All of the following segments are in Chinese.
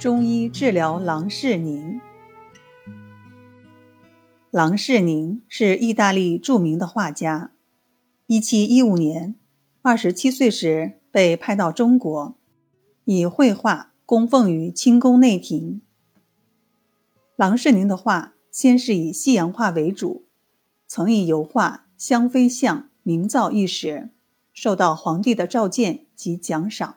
中医治疗郎世宁。郎世宁是意大利著名的画家。一七一五年，二十七岁时被派到中国，以绘画供奉于清宫内廷。郎世宁的画先是以西洋画为主，曾以油画《香妃像》名噪一时，受到皇帝的召见及奖赏。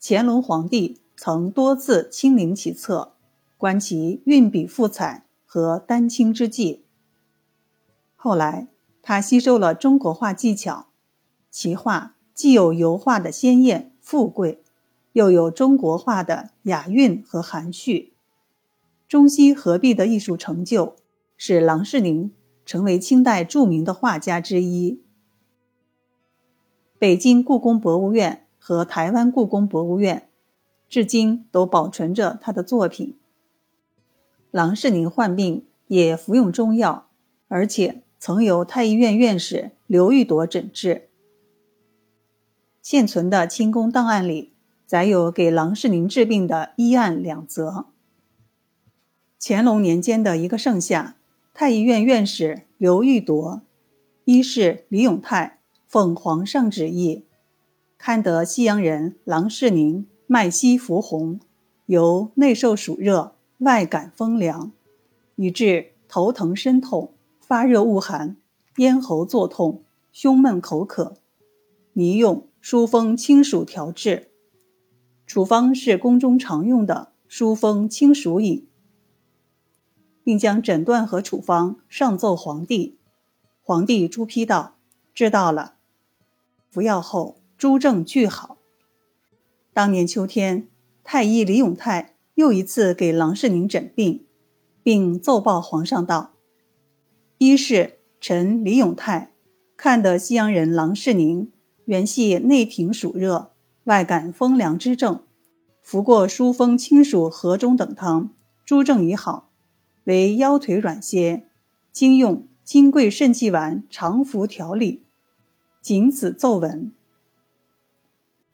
乾隆皇帝。曾多次亲临其侧，观其运笔赋彩和丹青之技。后来，他吸收了中国画技巧，其画既有油画的鲜艳富贵，又有中国画的雅韵和含蓄，中西合璧的艺术成就，使郎世宁成为清代著名的画家之一。北京故宫博物院和台湾故宫博物院。至今都保存着他的作品。郎世宁患病也服用中药，而且曾由太医院院士刘玉铎诊治。现存的清宫档案里载有给郎世宁治病的医案两则。乾隆年间的一个盛夏，太医院院士刘玉铎、医师李永泰奉皇上旨意，看得西洋人郎世宁。脉息浮红，由内受暑热，外感风凉，以致头疼身痛，发热恶寒，咽喉作痛，胸闷口渴。拟用疏风清暑调治。处方是宫中常用的疏风清暑饮，并将诊断和处方上奏皇帝。皇帝朱批道：“知道了。”服药后，诸症俱好。当年秋天，太医李永泰又一次给郎世宁诊病，并奏报皇上道：“一是臣李永泰看得西洋人郎世宁原系内廷暑热，外感风凉之症，服过疏风清暑和中等汤，诸症已好，为腰腿软些，经用金匮肾气丸常服调理，仅此奏闻。”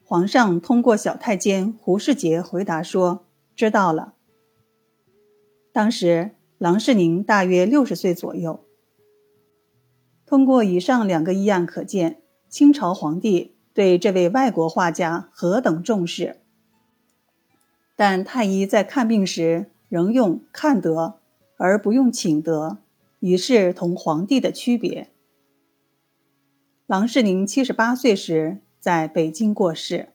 皇上通过小太监胡世杰回答说：“知道了。”当时郎世宁大约六十岁左右。通过以上两个医案可见，清朝皇帝对这位外国画家何等重视。但太医在看病时仍用“看得”而不用“请得”，以示同皇帝的区别。郎世宁七十八岁时。在北京过世。